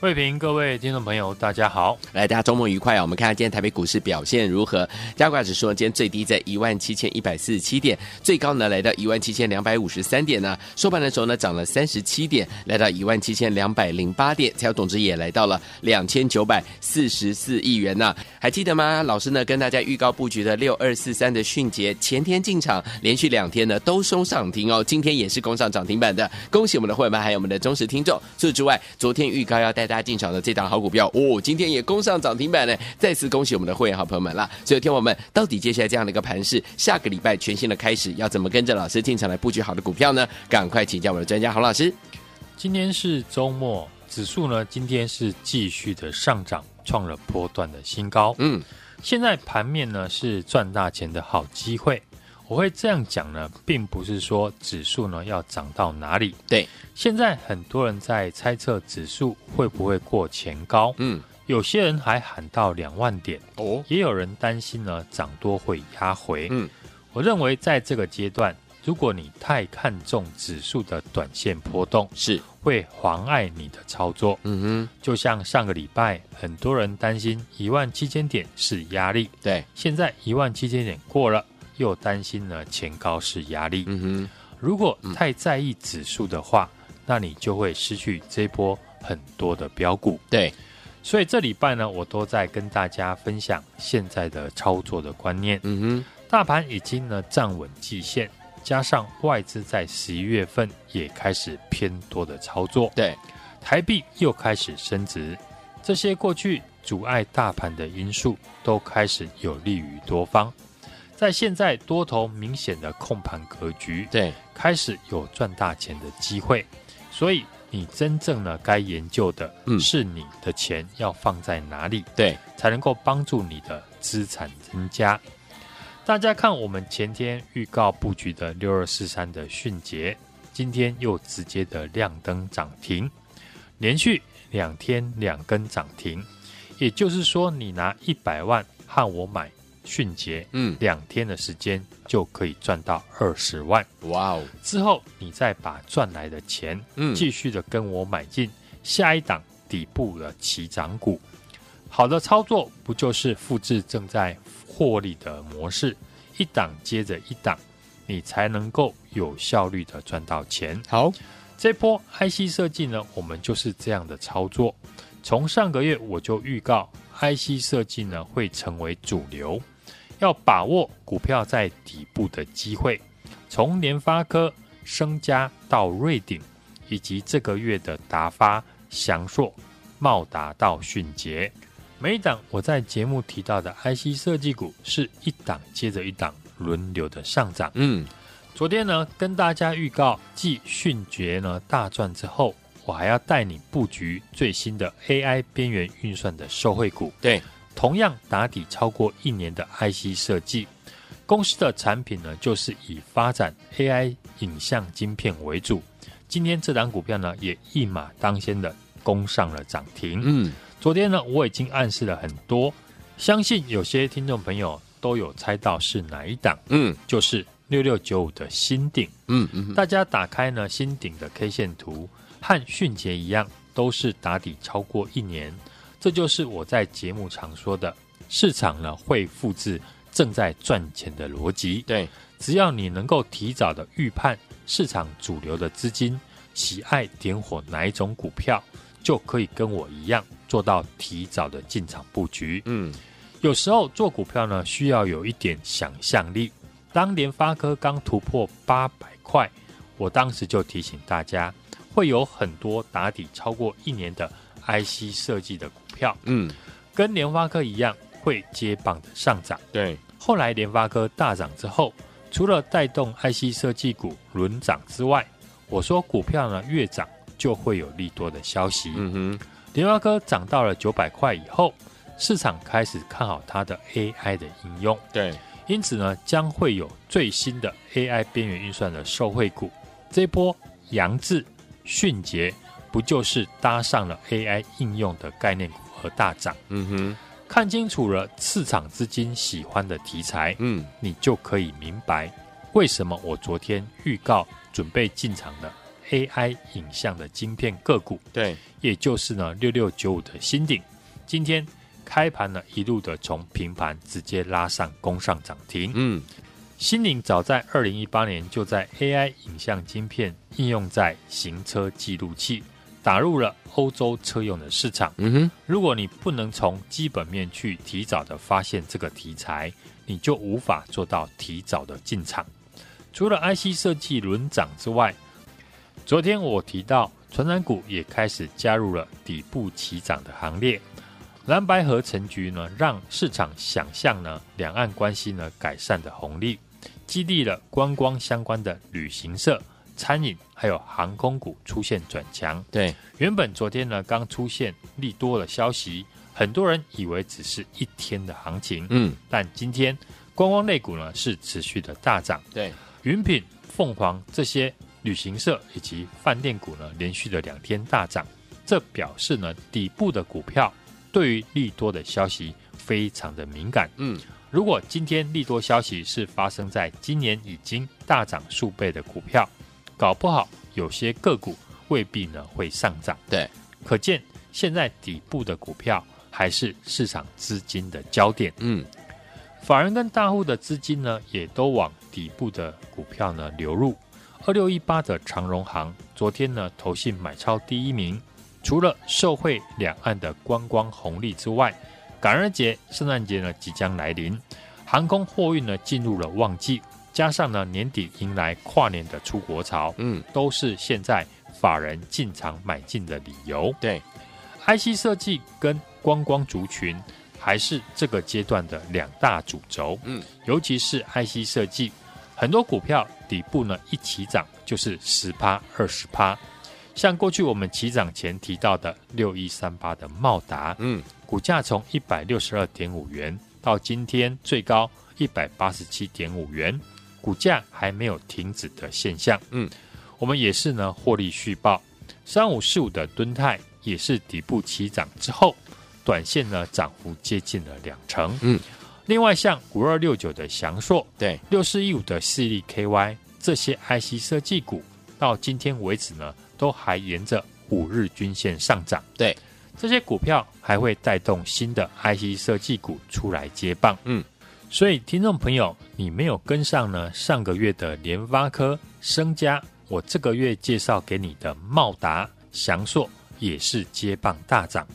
慧平，各位听众朋友，大家好！来，大家周末愉快啊！我们看看今天台北股市表现如何？加权指数今天最低在一万七千一百四十七点，最高呢来到一万七千两百五十三点呢。收盘的时候呢，涨了三十七点，来到一万七千两百零八点，成交总值也来到了两千九百四十四亿元呢。还记得吗？老师呢跟大家预告布局的六二四三的迅捷，前天进场，连续两天呢都收涨停哦，今天也是攻上涨停板的，恭喜我们的会员们，还有我们的忠实听众。除此之外，昨天预告要带大家进场的这档好股票哦，今天也攻上涨停板呢，再次恭喜我们的会员好朋友们啦！所以，听我们到底接下来这样的一个盘势，下个礼拜全新的开始，要怎么跟着老师进场来布局好的股票呢？赶快请教我们的专家洪老师。今天是周末，指数呢今天是继续的上涨，创了波段的新高。嗯，现在盘面呢是赚大钱的好机会。我会这样讲呢，并不是说指数呢要涨到哪里。对，现在很多人在猜测指数会不会过前高。嗯，有些人还喊到两万点。哦，也有人担心呢涨多会压回。嗯，我认为在这个阶段，如果你太看重指数的短线波动，是会妨碍你的操作。嗯哼，就像上个礼拜，很多人担心一万七千点是压力。对，现在一万七千点过了。又担心呢前高是压力。嗯哼，如果太在意指数的话，嗯，那你就会失去这波很多的标股。对，所以这礼拜呢，我都在跟大家分享现在的操作的观念。嗯哼，大盘已经呢站稳季线，加上外资在十一月份也开始偏多的操作。对，台币又开始升值，这些过去阻碍大盘的因素都开始有利于多方。在现在多头明显的控盘格局，对，开始有赚大钱的机会，所以你真正呢该研究的，是你的钱要放在哪里，对，才能够帮助你的资产增加。大家看我们前天预告布局的六二四三的迅捷，今天又直接的亮灯涨停，连续两天两根涨停，也就是说，你拿一百万和我买。迅捷，嗯，两天的时间就可以赚到二十万，哇哦！之后你再把赚来的钱，嗯，继续的跟我买进下一档底部的起涨股。好的操作不就是复制正在获利的模式，一档接着一档，你才能够有效率的赚到钱。好，这波 IC 设计呢，我们就是这样的操作。从上个月我就预告 IC 设计呢会成为主流。要把握股票在底部的机会，从联发科、升佳到瑞鼎，以及这个月的达发、翔硕、茂达到迅捷，每一档我在节目提到的 IC 设计股是一档接着一档轮流的上涨。嗯，昨天呢跟大家预告，继迅捷呢大赚之后，我还要带你布局最新的 AI 边缘运算的受惠股。对。同样打底超过一年的 IC 设计公司的产品呢，就是以发展 AI 影像晶片为主。今天这档股票呢，也一马当先的攻上了涨停。嗯，昨天呢，我已经暗示了很多，相信有些听众朋友都有猜到是哪一档。嗯，就是六六九五的新鼎。嗯嗯，大家打开呢新鼎的 K 线图，和迅捷一样，都是打底超过一年。这就是我在节目常说的，市场呢会复制正在赚钱的逻辑。对，只要你能够提早的预判市场主流的资金喜爱点火哪一种股票，就可以跟我一样做到提早的进场布局。嗯，有时候做股票呢需要有一点想象力。当联发科刚突破八百块，我当时就提醒大家，会有很多打底超过一年的 IC 设计的股票，嗯，跟联发科一样会接棒的上涨。对，后来联发科大涨之后，除了带动 IC 设计股轮涨之外，我说股票呢越涨就会有利多的消息。嗯哼，联发科涨到了九百块以后，市场开始看好它的 AI 的应用。对，因此呢将会有最新的 AI 边缘运算的受惠股。这波扬智、迅捷。不就是搭上了 AI 应用的概念股而大涨？嗯哼，看清楚了市场资金喜欢的题材，嗯，你就可以明白为什么我昨天预告准备进场的 AI 影像的晶片个股，对，也就是呢六六九五的新鼎，今天开盘呢一路的从平盘直接拉上攻上涨停。嗯，新鼎早在二零一八年就在 AI 影像晶片应用在行车记录器。打入了欧洲车用的市场。嗯哼，如果你不能从基本面去提早的发现这个题材，你就无法做到提早的进场。除了 IC 设计轮涨之外，昨天我提到，传染股也开始加入了底部起涨的行列。蓝白合成局呢，让市场想象呢两岸关系呢改善的红利，激励了观光相关的旅行社。餐饮还有航空股出现转强，对，原本昨天呢刚出现利多的消息，很多人以为只是一天的行情，嗯，但今天观光类股呢是持续的大涨，对，云品、凤凰这些旅行社以及饭店股呢连续的两天大涨，这表示呢底部的股票对于利多的消息非常的敏感，嗯，如果今天利多消息是发生在今年已经大涨数倍的股票。搞不好有些个股未必呢会上涨，对，可见现在底部的股票还是市场资金的焦点。嗯，法人跟大户的资金呢也都往底部的股票呢流入。二六一八的长荣行昨天呢投信买超第一名，除了受惠两岸的观光红利之外，感恩节、圣诞节呢即将来临，航空货运呢进入了旺季。加上呢，年底迎来跨年的出国潮，嗯，都是现在法人进场买进的理由。对，IC 设计跟观光族群还是这个阶段的两大主轴。嗯，尤其是 IC 设计，很多股票底部呢一起涨就是十趴、二十趴。像过去我们起涨前提到的六一三八的茂达，嗯，股价从一百六十二点五元到今天最高一百八十七点五元。股价还没有停止的现象，嗯，我们也是呢获利续报，三五四五的敦泰也是底部起涨之后，短线呢涨幅接近了两成，嗯，另外像五二六九的翔硕，对，六四一五的矽力 KY 这些 IC 设计股，到今天为止呢都还沿着五日均线上涨，对，这些股票还会带动新的 IC 设计股出来接棒，嗯。所以，听众朋友，你没有跟上呢？上个月的联发科、升家，我这个月介绍给你的茂达、翔硕也是接棒大涨。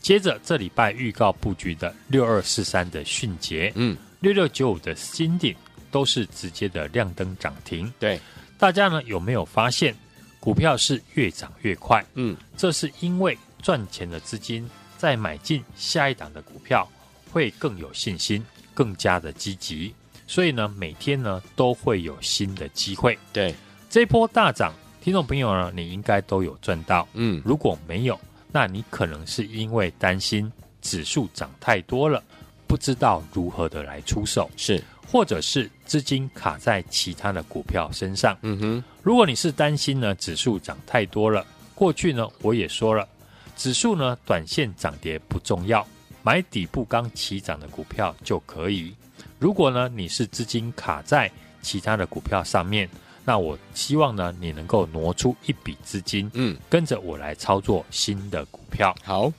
接着，这礼拜预告布局的六二四三的迅捷，嗯，六六九五的新鼎，都是直接的亮灯涨停。对，大家呢有没有发现，股票是越涨越快？嗯，这是因为赚钱的资金在买进下一档的股票，会更有信心。更加的积极，所以呢，每天呢都会有新的机会。对，这波大涨，听众朋友呢，你应该都有赚到。嗯，如果没有，那你可能是因为担心指数涨太多了，不知道如何的来出手，是，或者是资金卡在其他的股票身上。嗯哼，如果你是担心呢指数涨太多了，过去呢我也说了，指数呢短线涨跌不重要。买底部刚起涨的股票就可以。如果呢，你是资金卡在其他的股票上面，那我希望呢，你能够挪出一笔资金，嗯，跟着我来操作新的股票。好，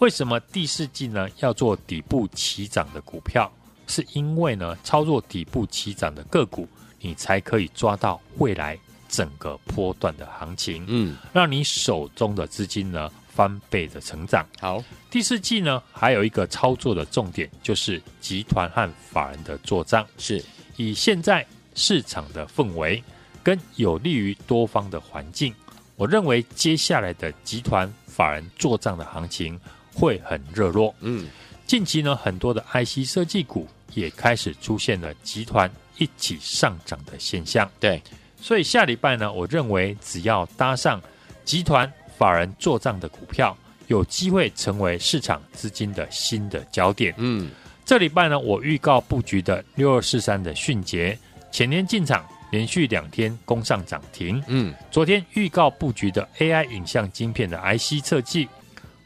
为什么第四季呢要做底部起涨的股票？是因为呢，操作底部起涨的个股，你才可以抓到未来整个波段的行情，嗯，让你手中的资金呢。翻倍的成长。好，第四季呢，还有一个操作的重点，就是集团和法人的做账。是以现在市场的氛围跟有利于多方的环境，我认为接下来的集团法人做账的行情会很热络。嗯，近期呢，很多的 IC 设计股也开始出现了集团一起上涨的现象。对，所以下礼拜呢，我认为只要搭上集团。法人做账的股票有机会成为市场资金的新的焦点。嗯，这礼拜呢，我预告布局的六二四三的迅捷，前天进场，连续两天攻上涨停。嗯，昨天预告布局的 AI 影像晶片的 IC 设计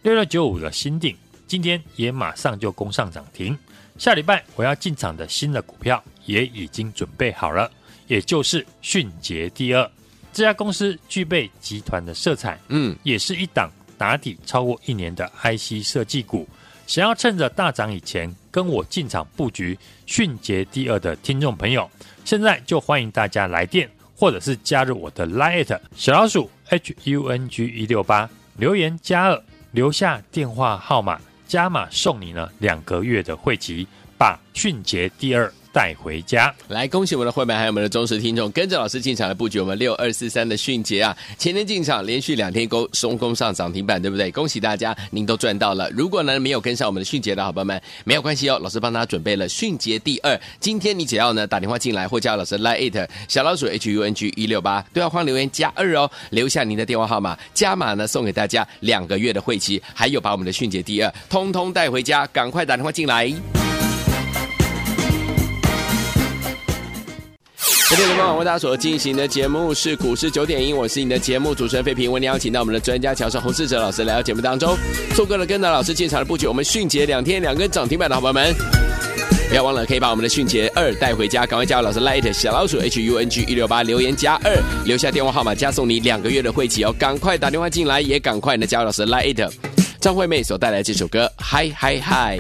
六六九五的新鼎，今天也马上就攻上涨停。下礼拜我要进场的新的股票也已经准备好了，也就是迅捷第二这家公司具备集团的色彩，嗯，也是一档打底超过一年的 IC 设计股。想要趁着大涨以前跟我进场布局迅捷第二的听众朋友，现在就欢迎大家来电，或者是加入我的 Line 小老鼠 H U N G 一六八，留言加二，留下电话号码，加码送你呢两个月的会籍，把迅捷第二。带回家，来恭喜我们的会员还有我们的忠实听众，跟着老师进场来布局我们六二四三的迅捷啊！前天进场，连续两天攻松攻上涨停板，对不对？恭喜大家，您都赚到了。如果呢没有跟上我们的迅捷的好朋友们，没有关系哦，老师帮大家准备了迅捷第二。今天你只要呢打电话进来或加老师 Line it 小老鼠 H U N G 一六八，对话框留言加二哦，留下您的电话号码，加码呢送给大家两个月的会期，还有把我们的迅捷第二通通带回家，赶快打电话进来。今天的傍晚为大家所进行的节目是股市九点一，我是你的节目主持人费平，为您邀请到我们的专家乔生洪世哲老师来到节目当中，做个了跟着老师进场的布局，我们迅捷两天两根涨停板的好朋友们，不要忘了可以把我们的迅捷二带回家，赶快加入老师 Light 小老鼠 H U N G 一六八留言加二，留下电话号码加送你两个月的会期哦，赶快打电话进来，也赶快呢加入老师 Light 张惠妹所带来这首歌嗨嗨嗨。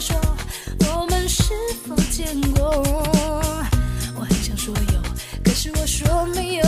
说我们是否见过？我很想说有可是我说没有。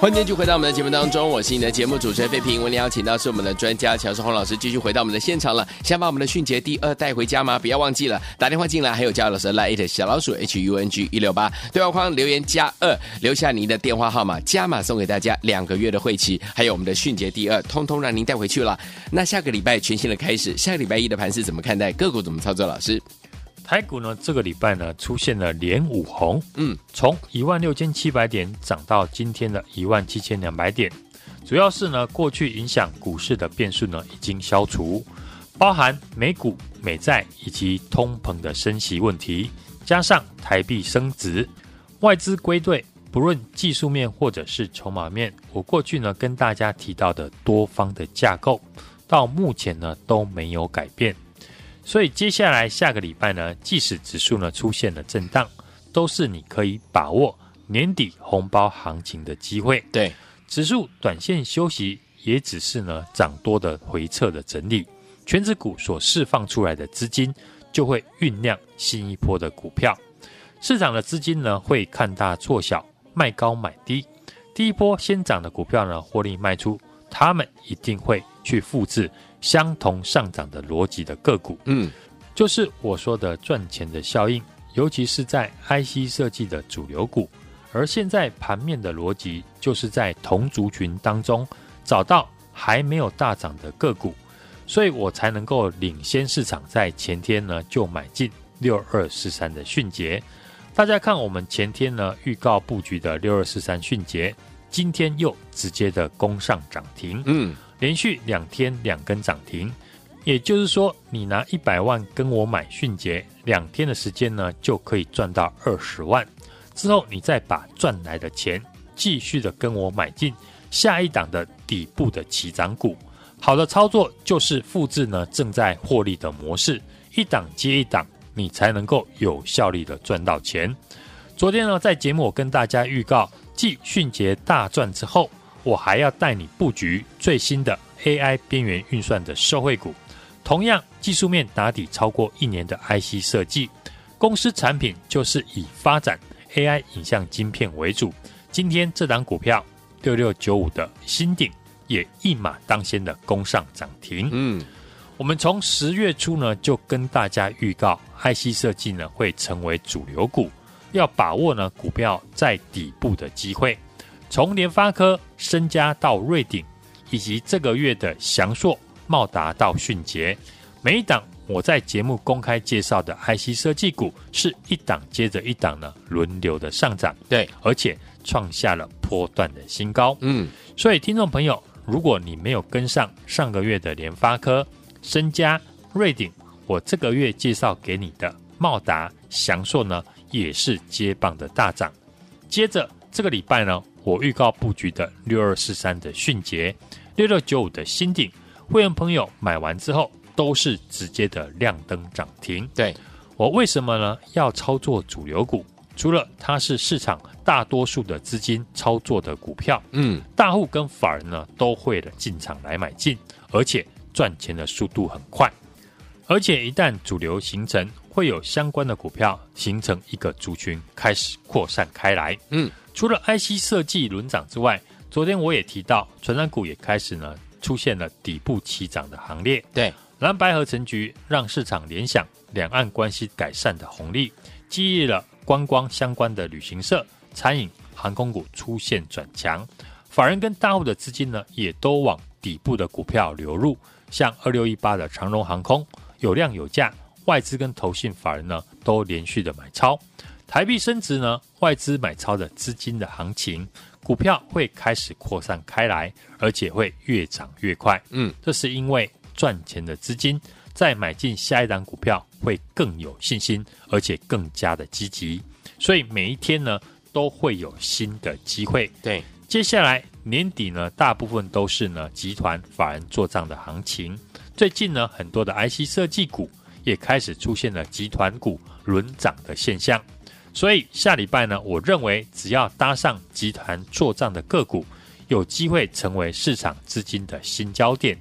欢迎继续回到我们的节目当中，我是你的节目主持人费平。我们邀请到是我们的专家乔世宏老师，继续回到我们的现场了。想把我们的迅捷第二带回家吗？不要忘记了打电话进来，还有加老师赖 it 小老鼠 H U N G 一六八对话框留言加二，留下您的电话号码，加码送给大家两个月的会期，还有我们的迅捷第二，通通让您带回去了。那下个礼拜全新的开始，下个礼拜一的盘是怎么看待？个股怎么操作？老师？台股呢，这个礼拜呢出现了连五红，嗯，从一万六千七百点涨到今天的一万七千两百点，主要是呢过去影响股市的变数呢已经消除，包含美股、美债以及通膨的升息问题，加上台币升值，外资归队，不论技术面或者是筹码面，我过去呢跟大家提到的多方的架构，到目前呢都没有改变。所以接下来下个礼拜呢，即使指数呢出现了震荡，都是你可以把握年底红包行情的机会。对，指数短线休息也只是呢涨多的回撤的整理，全指股所释放出来的资金就会酝酿新一波的股票。市场的资金呢会看大做小，卖高买低。第一波先涨的股票呢获利卖出，他们一定会去复制。相同上涨的逻辑的个股，嗯，就是我说的赚钱的效应，尤其是在 IC 设计的主流股。而现在盘面的逻辑，就是在同族群当中找到还没有大涨的个股，所以我才能够领先市场，在前天呢就买进六二四三的迅捷。大家看，我们前天呢预告布局的六二四三迅捷，今天又直接的攻上涨停，嗯。连续两天两根涨停，也就是说，你拿一百万跟我买迅捷，两天的时间呢，就可以赚到二十万。之后你再把赚来的钱继续的跟我买进下一档的底部的起涨股。好的操作就是复制呢正在获利的模式，一档接一档，你才能够有效率的赚到钱。昨天呢，在节目我跟大家预告，继迅捷大赚之后。我还要带你布局最新的 AI 边缘运算的受惠股，同样技术面打底超过一年的 IC 设计公司产品，就是以发展 AI 影像晶片为主。今天这档股票六六九五的新鼎也一马当先的攻上涨停。嗯，我们从十月初呢就跟大家预告 IC 设计呢会成为主流股，要把握呢股票在底部的机会。从联发科、升家到瑞鼎，以及这个月的祥硕、茂达到迅捷，每一档我在节目公开介绍的 IC 设计股，是一档接着一档呢轮流的上涨，对，而且创下了波段的新高。嗯，所以听众朋友，如果你没有跟上上个月的联发科、升家、瑞鼎，我这个月介绍给你的茂达、祥硕呢，也是接棒的大涨。接着这个礼拜呢。我预告布局的六二四三的迅捷，六六九五的新鼎，会员朋友买完之后都是直接的亮灯涨停。对，我为什么呢？要操作主流股，除了它是市场大多数的资金操作的股票，嗯，大户跟法人呢都会的进场来买进，而且赚钱的速度很快，而且一旦主流形成，会有相关的股票形成一个族群开始扩散开来，嗯。除了 IC 设计轮涨之外，昨天我也提到，传产股也开始呢出现了底部起涨的行列。对，蓝白合成局让市场联想两岸关系改善的红利，激励了观光相关的旅行社、餐饮、航空股出现转强。法人跟大户的资金呢，也都往底部的股票流入，像二六一八的长荣航空有量有价，外资跟投信法人呢都连续的买超。台币升值呢，外资买超的资金的行情，股票会开始扩散开来，而且会越涨越快。嗯，这是因为赚钱的资金在买进下一档股票会更有信心，而且更加的积极。所以每一天呢，都会有新的机会。对，接下来年底呢，大部分都是呢集团法人做账的行情。最近呢，很多的 IC 设计股也开始出现了集团股轮涨的现象。所以下礼拜呢，我认为只要搭上集团做账的个股，有机会成为市场资金的新焦点。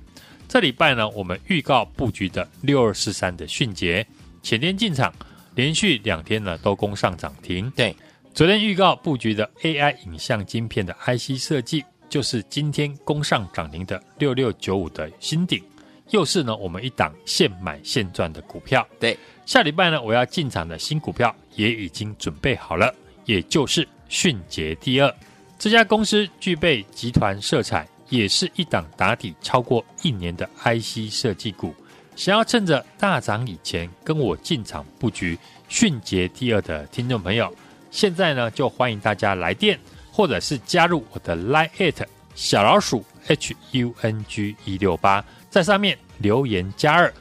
这礼拜呢，我们预告布局的六二四三的迅捷，前天进场，连续两天呢都攻上涨停。对，昨天预告布局的 AI 影像晶片的 IC 设计，就是今天攻上涨停的六六九五的新顶，又是呢我们一档现买现赚的股票。对，下礼拜呢我要进场的新股票也已经准备好了，也就是迅捷第二这家公司具备集团色彩，也是一档打底超过一年的 IC 设计股。想要趁着大涨以前跟我进场布局迅捷第二的听众朋友，现在呢就欢迎大家来电，或者是加入我的 Line@ 小老鼠 H U N G 一六八，在上面留言加二，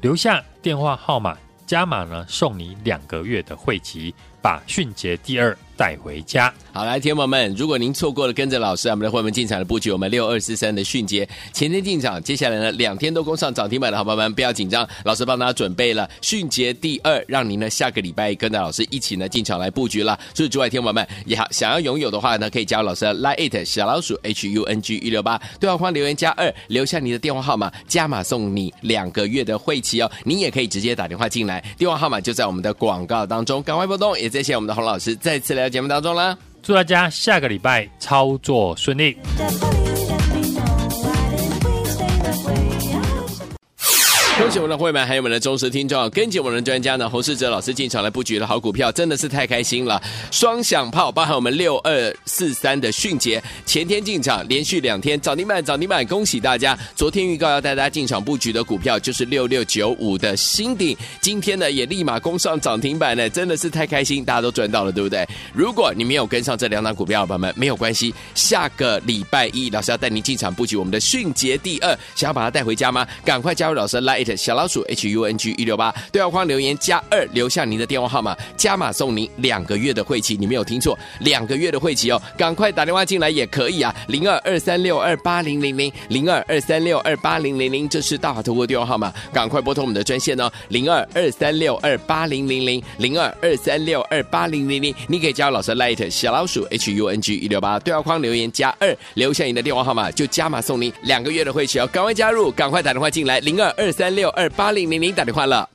留下电话号码，加码呢送你两个月的会期，把迅捷第二带回家。好，来，天友们，如果您错过了跟着老师，我们的会员进场的布局，我们六二四三的迅捷前天进场，接下来呢两天都攻上涨停板的好朋友们，不要紧张，老师帮大家准备了迅捷第二，让您呢下个礼拜跟着老师一起呢进场来布局了。除此之外，天友们也好，想要拥有的话呢，可以加入老师的 Line 小老鼠 H U N G 一六八，对话框留言加二，留下你的电话号码，加码送你两个月的会期哦。你也可以直接打电话进来，电话号码就在我们的广告当中，赶快拨通。也谢谢我们的洪老师再次来到节目当中啦。祝大家下个礼拜操作顺利。恭喜我们的会员，还有我们的忠实听众，跟紧我们的专家呢，洪世哲老师进场来布局的好股票，真的是太开心了！双响炮，包含我们六二四三的迅捷，前天进场，连续两天涨停板，涨停板，恭喜大家！昨天预告要带大家进场布局的股票就是六六九五的新鼎，今天呢也立马攻上涨停板呢，真的是太开心，大家都赚到了，对不对？如果你没有跟上这两档股票，朋友们没有关系，下个礼拜一老师要带您进场布局我们的迅捷第二，想要把它带回家吗？赶快加入老师来。小老鼠 H U N G 一六八对话框留言加二，留下您的电话号码，加码送您两个月的会期。你没有听错，两个月的会期哦，赶快打电话进来也可以啊，零二二三六二八零零零零二二三六二八零零零，这是大华投顾电话号码，赶快拨通我们的专线哦，零二二三六二八零零零零二二三六二八零零零，你可以加入老师 Light 小老鼠 H U N G 一六八对话框留言加二，留下你的电话号码，就加码送您两个月的会期哦，赶快加入，赶快打电话进来，零二二三六二八零零零打电话了。